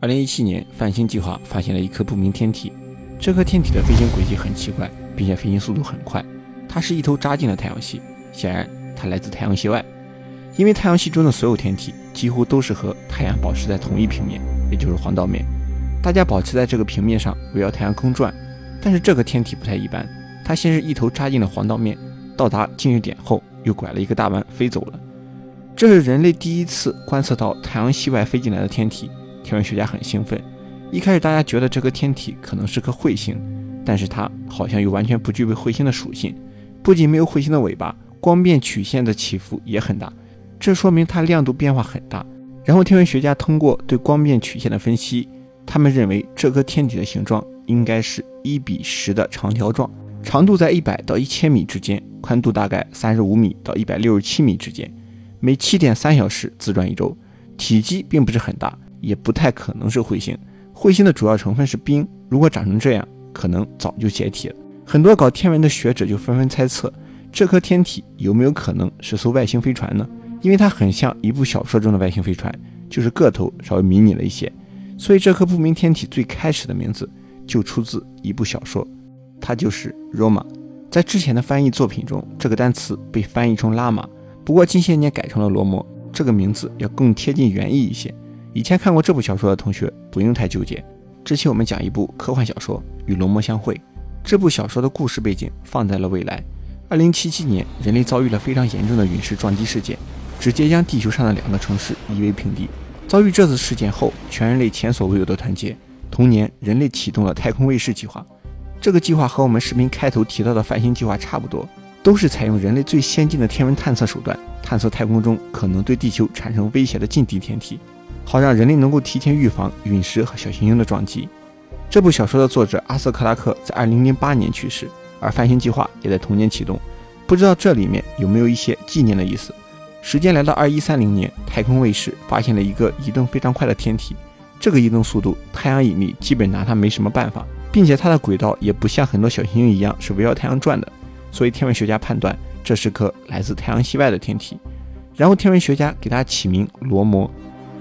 二零一七年，泛星计划发现了一颗不明天体。这颗天体的飞行轨迹很奇怪，并且飞行速度很快。它是一头扎进了太阳系，显然它来自太阳系外。因为太阳系中的所有天体几乎都是和太阳保持在同一平面，也就是黄道面。大家保持在这个平面上围绕太阳公转。但是这个天体不太一般，它先是一头扎进了黄道面，到达近日点后又拐了一个大弯飞走了。这是人类第一次观测到太阳系外飞进来的天体。天文学家很兴奋。一开始，大家觉得这颗天体可能是颗彗星，但是它好像又完全不具备彗星的属性。不仅没有彗星的尾巴，光变曲线的起伏也很大，这说明它亮度变化很大。然后，天文学家通过对光变曲线的分析，他们认为这颗天体的形状应该是一比十的长条状，长度在一百到一千米之间，宽度大概三十五米到一百六十七米之间，每七点三小时自转一周，体积并不是很大。也不太可能是彗星。彗星的主要成分是冰，如果长成这样，可能早就解体了。很多搞天文的学者就纷纷猜测，这颗天体有没有可能是艘外星飞船呢？因为它很像一部小说中的外星飞船，就是个头稍微迷你了一些。所以这颗不明天体最开始的名字就出自一部小说，它就是 Roma。在之前的翻译作品中，这个单词被翻译成拉玛，不过近些年改成了罗摩，这个名字要更贴近原意一些。以前看过这部小说的同学不用太纠结。这期我们讲一部科幻小说《与龙魔相会》。这部小说的故事背景放在了未来。二零七七年，人类遭遇了非常严重的陨石撞击事件，直接将地球上的两个城市夷为平地。遭遇这次事件后，全人类前所未有的团结。同年，人类启动了太空卫士计划。这个计划和我们视频开头提到的繁星计划差不多，都是采用人类最先进的天文探测手段，探测太空中可能对地球产生威胁的近地天体。好让人类能够提前预防陨石和小行星的撞击。这部小说的作者阿瑟·克拉克在2008年去世，而繁星计划也在同年启动。不知道这里面有没有一些纪念的意思？时间来到2130年，太空卫士发现了一个移动非常快的天体，这个移动速度，太阳引力基本拿它没什么办法，并且它的轨道也不像很多小行星一样是围绕太阳转的，所以天文学家判断这是颗来自太阳系外的天体。然后天文学家给它起名罗摩。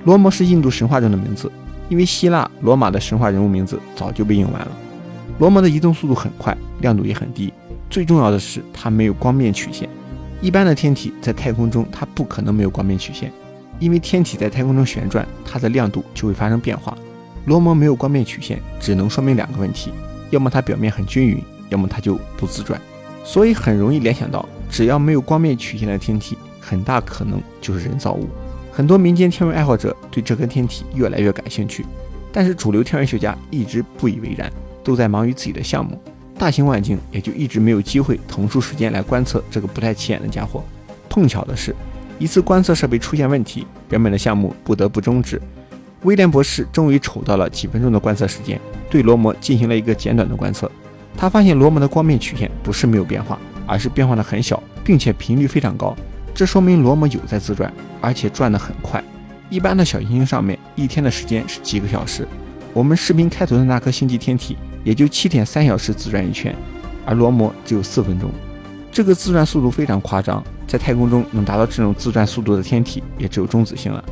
罗摩是印度神话中的名字，因为希腊、罗马的神话人物名字早就被用完了。罗摩的移动速度很快，亮度也很低，最重要的是它没有光面曲线。一般的天体在太空中，它不可能没有光面曲线，因为天体在太空中旋转，它的亮度就会发生变化。罗摩没有光面曲线，只能说明两个问题：要么它表面很均匀，要么它就不自转。所以很容易联想到，只要没有光面曲线的天体，很大可能就是人造物。很多民间天文爱好者对这颗天体越来越感兴趣，但是主流天文学家一直不以为然，都在忙于自己的项目，大型望远镜也就一直没有机会腾出时间来观测这个不太起眼的家伙。碰巧的是，一次观测设备出现问题，原本的项目不得不终止。威廉博士终于瞅到了几分钟的观测时间，对罗摩进行了一个简短的观测。他发现罗摩的光面曲线不是没有变化，而是变化的很小，并且频率非常高。这说明罗摩有在自转，而且转得很快。一般的小行星上面一天的时间是几个小时，我们视频开头的那颗星际天体也就七点三小时自转一圈，而罗摩只有四分钟。这个自转速度非常夸张，在太空中能达到这种自转速度的天体也只有中子星了。